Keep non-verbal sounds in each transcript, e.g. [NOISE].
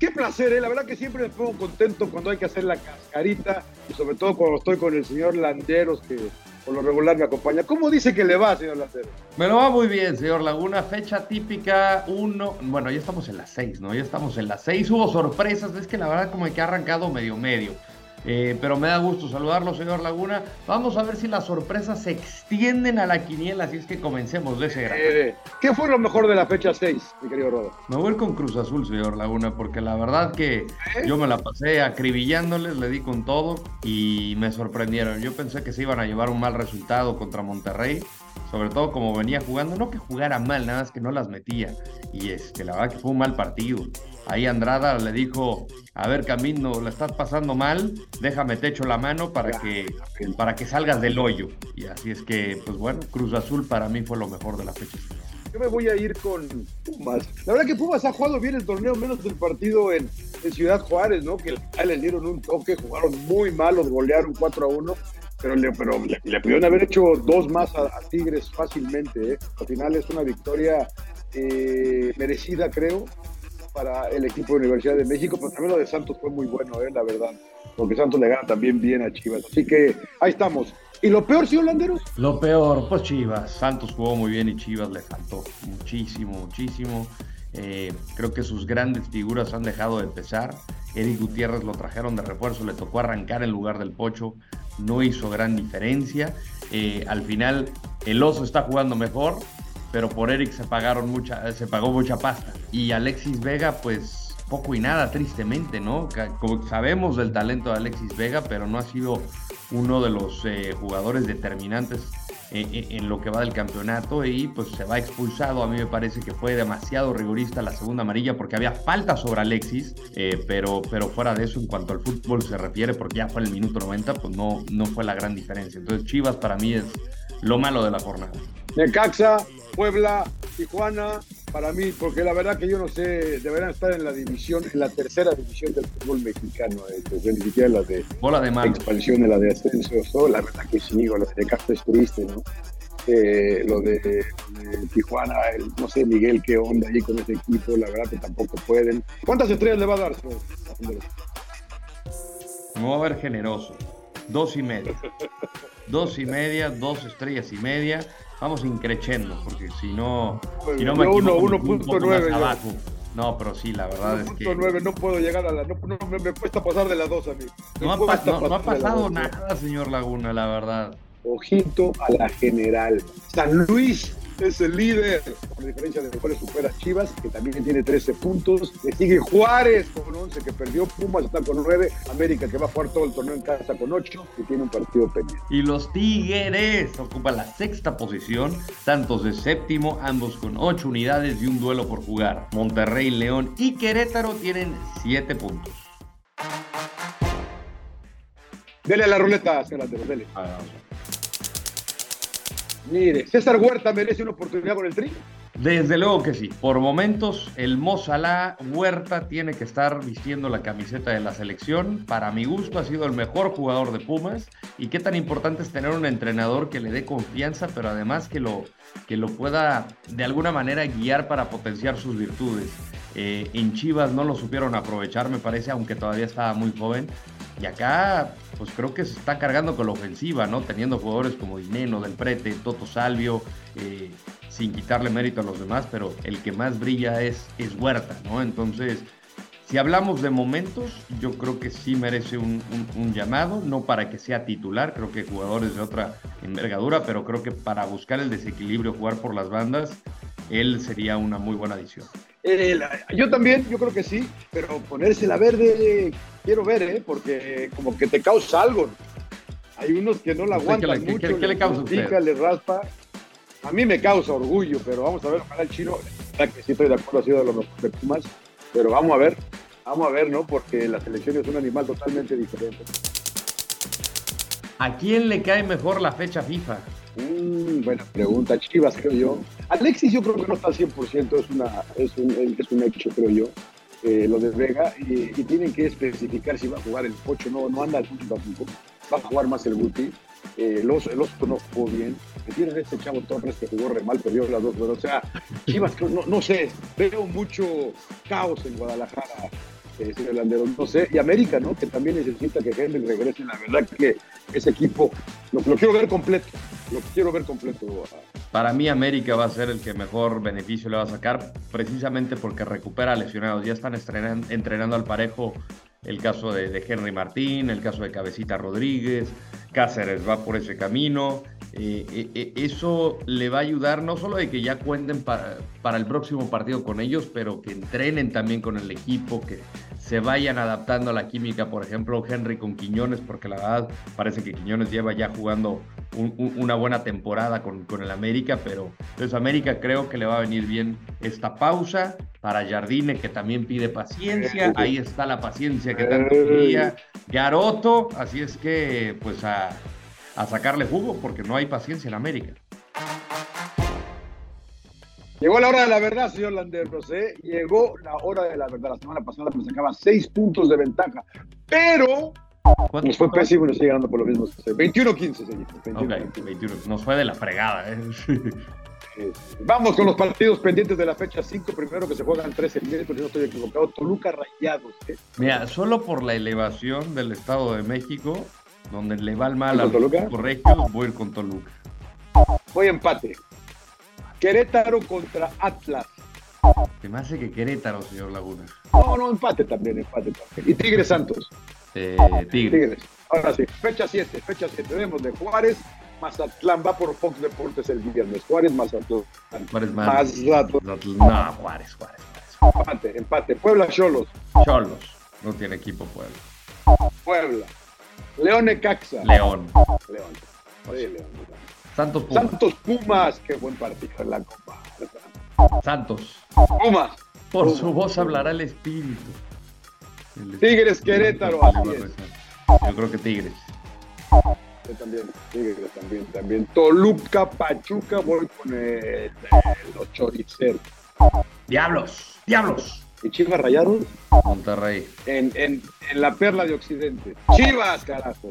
Qué placer, ¿eh? la verdad que siempre me pongo contento cuando hay que hacer la cascarita y sobre todo cuando estoy con el señor Landeros que por lo regular me acompaña. ¿Cómo dice que le va, señor Landeros? Me lo va muy bien, señor Laguna. Fecha típica, uno. Bueno, ya estamos en las seis, ¿no? Ya estamos en las seis. Hubo sorpresas, es que la verdad como que ha arrancado medio medio. Eh, pero me da gusto saludarlo, señor Laguna. Vamos a ver si las sorpresas se extienden a la quiniela, así es que comencemos de ese grado. Eh, ¿Qué fue lo mejor de la fecha 6, mi querido Rodo? Me voy con Cruz Azul, señor Laguna, porque la verdad que yo me la pasé acribillándoles, le di con todo y me sorprendieron. Yo pensé que se iban a llevar un mal resultado contra Monterrey, sobre todo como venía jugando, no que jugara mal, nada más que no las metía. Y este, la verdad que fue un mal partido. Ahí Andrada le dijo, a ver Camino, la estás pasando mal, déjame te echo la mano para que, para que salgas del hoyo. Y así es que, pues bueno, Cruz Azul para mí fue lo mejor de la fecha. Yo me voy a ir con Pumas. La verdad que Pumas ha jugado bien el torneo, menos del partido en, Ciudad Juárez, ¿no? Que le dieron un toque, jugaron muy mal, los golearon 4 a 1 pero le, pero le pudieron haber hecho dos más a, a Tigres fácilmente. ¿eh? Al final es una victoria eh, merecida, creo, para el equipo de Universidad de México, pero también lo de Santos fue muy bueno, ¿eh? la verdad, porque Santos le gana también bien a Chivas. Así que ahí estamos. ¿Y lo peor, señor Landeros? Lo peor, pues Chivas. Santos jugó muy bien y Chivas le faltó muchísimo, muchísimo. Eh, creo que sus grandes figuras han dejado de empezar. Eric Gutiérrez lo trajeron de refuerzo, le tocó arrancar en lugar del Pocho, no hizo gran diferencia. Eh, al final, el Oso está jugando mejor, pero por Eric se pagaron mucha, se pagó mucha pasta. Y Alexis Vega, pues poco y nada, tristemente, ¿no? Como sabemos del talento de Alexis Vega, pero no ha sido uno de los eh, jugadores determinantes en, en, lo que va del campeonato y pues se va expulsado. A mí me parece que fue demasiado rigorista la segunda amarilla porque había falta sobre Alexis, eh, pero, pero fuera de eso, en cuanto al fútbol se refiere, porque ya fue en el minuto 90, pues no, no fue la gran diferencia. Entonces Chivas para mí es lo malo de la jornada. Necaxa, Puebla, Tijuana, para mí, porque la verdad que yo no sé, deberían estar en la división, en la tercera división del fútbol mexicano, eh, desde ni siquiera la de, Bola de expansión, la de ascenso, la verdad que sí, lo de Necaxa es triste, ¿no? Eh, lo de, de Tijuana, el, no sé, Miguel, qué onda ahí con ese equipo, la verdad que tampoco pueden. ¿Cuántas estrellas le va a dar? Me voy a ver generoso. Dos y media. Dos y media, dos estrellas y media. Vamos increchendo, porque si no, si no me equivoco, me 1.9 pongo más yo. abajo. No, pero sí, la verdad es que 1.9, no puedo llegar a la. No, no, me, me cuesta pasar de las dos a mí. No ha, no- no pasado nada, señor Laguna, la verdad. Ojito a la general. San Luis es el líder, con diferencia de cuales supera Chivas, que también tiene 13 puntos. Le sigue Juárez con 11, que perdió Pumas, está con 9. América, que va a jugar todo el torneo en casa con 8, y tiene un partido pendiente. Y los Tigres ocupan la sexta posición, Santos de séptimo, ambos con ocho unidades y un duelo por jugar. Monterrey, León y Querétaro tienen siete puntos. Dele a la ruleta, señor Landero, dele. Mire, César Huerta merece una oportunidad con el tri. Desde luego que sí. Por momentos, el Mozalá Huerta tiene que estar vistiendo la camiseta de la selección. Para mi gusto, ha sido el mejor jugador de Pumas. Y qué tan importante es tener un entrenador que le dé confianza, pero además que lo, que lo pueda de alguna manera guiar para potenciar sus virtudes. Eh, en Chivas no lo supieron aprovechar, me parece, aunque todavía estaba muy joven. Y acá, pues creo que se está cargando con la ofensiva, ¿no? Teniendo jugadores como Dineno, Del Prete, Toto Salvio, eh, sin quitarle mérito a los demás, pero el que más brilla es, es Huerta, ¿no? Entonces, si hablamos de momentos, yo creo que sí merece un, un- un llamado, no para que sea titular, creo que jugadores de otra envergadura, pero creo que para buscar el desequilibrio, jugar por las bandas, él sería una muy buena adición. Eh, la- yo también, yo creo que sí, pero ponerse la verde, quiero ver, ¿eh? Porque como que te causa algo. Hay unos que no la ¿Usted qué aguantan le- qué- mucho, qué- qué le causa pica, les raspa. a mí me causa orgullo, pero vamos a ver, ojalá el chino, que sí estoy de acuerdo, ha sido de los mejores de Pumas, pero vamos a ver, vamos a ver, ¿no? Porque la selección es un animal totalmente diferente. ¿A quién le cae mejor la fecha FIFA? Mm, buena pregunta, Chivas, creo yo. Alexis yo creo que no está al 100%, es, una, es, un, es un hecho, creo yo. Eh, lo de Vega y, tienen que especificar si va a jugar el 8, no, no anda el Guti va a jugar más el Guti. Eh, el, oso, no jugó bien. Tienen este chavo Torres que jugó re mal, perdió las dos, pero o sea, Chivas, no, no sé, veo mucho caos en Guadalajara eh, no sé, y América, ¿no? Que también necesita que Henry regrese. La verdad que ese equipo lo, quiero ver completo, lo quiero ver completo. Para mí América va a ser el que mejor beneficio le va a sacar, precisamente porque recupera lesionados. Ya están entrenando, al parejo el caso de, Henry Martín, el caso de Cabecita Rodríguez, Cáceres va por ese camino. Eh, eh, eh, eso le va a ayudar no solo de que ya cuenten para, para el próximo partido con ellos, pero que entrenen también con el equipo, que se vayan adaptando a la química, por ejemplo, Henry con Quiñones, porque la verdad parece que Quiñones lleva ya jugando una buena temporada con, con, el América, pero entonces América creo que le va a venir bien esta pausa para Jardine, que también pide paciencia, ahí está la paciencia que tanto quería, Garoto, así es que pues a, a sacarle jugo, porque no hay paciencia en América. Llegó la hora de la verdad, señor Landeros, ¿eh? Llegó la hora de la verdad. La semana pasada me sacaba seis puntos de ventaja, pero nos fue pésimo y nos sigue ganando por lo mismo. 21-15, señor. 21, Nos fue de la fregada, ¿eh? [LAUGHS] Vamos con los partidos pendientes de la fecha 5. Primero que se juegan 13 miércoles, si no estoy equivocado. Toluca Rayados. ¿eh? Mira, solo por la elevación del Estado de México, donde le va el mal a los correctos, voy a ir con Toluca. Voy a empate. Querétaro contra Atlas. Se me hace que Querétaro, señor Laguna. No, no, empate también, empate también. Y Tigres Santos. Eh, Tigres. Ahora sí, fecha 7, fecha 7. Vemos de Juárez, Mazatlán va por Fox Deportes el viernes. Juárez, Mazatlán. Juárez, Mazatlán. No, Juárez, Juárez, Empate, empate. Puebla, Cholos. Cholos. No tiene equipo Puebla. Puebla. León Caxa. León. León. Oye, León. Santos Pumas. Santos Pumas, qué buen partido en la Copa. Santos. Pumas. Por su voz hablará el espíritu. Tigres Querétaro, Yo creo que Tigres. Yo también, Tigres también, también. Toluca, Pachuca, voy con el, los choriceros. Diablos, diablos. ¿Y Chivas Rayados? Monterrey. En, en, en la perla de Occidente. Chivas, carajo.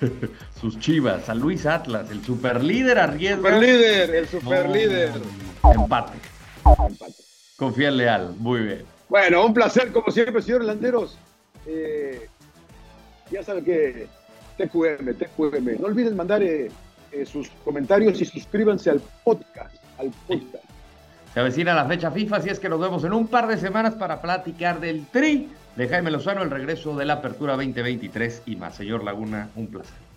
[LAUGHS] Sus chivas, a Luis Atlas, el superlíder arriesga. Superlíder, el superlíder. empate. Empate. Confía en Leal, muy bien. Bueno, un placer como siempre, señor Landeros. Eh, ya saben que TQM, TQM. No olviden mandar eh, eh, sus comentarios y suscríbanse al podcast. Al podcast. Se avecina la fecha FIFA, así es que nos vemos en un par de semanas para platicar del tri de Jaime Lozano, el regreso de la Apertura 2023 y más. Señor Laguna, un placer.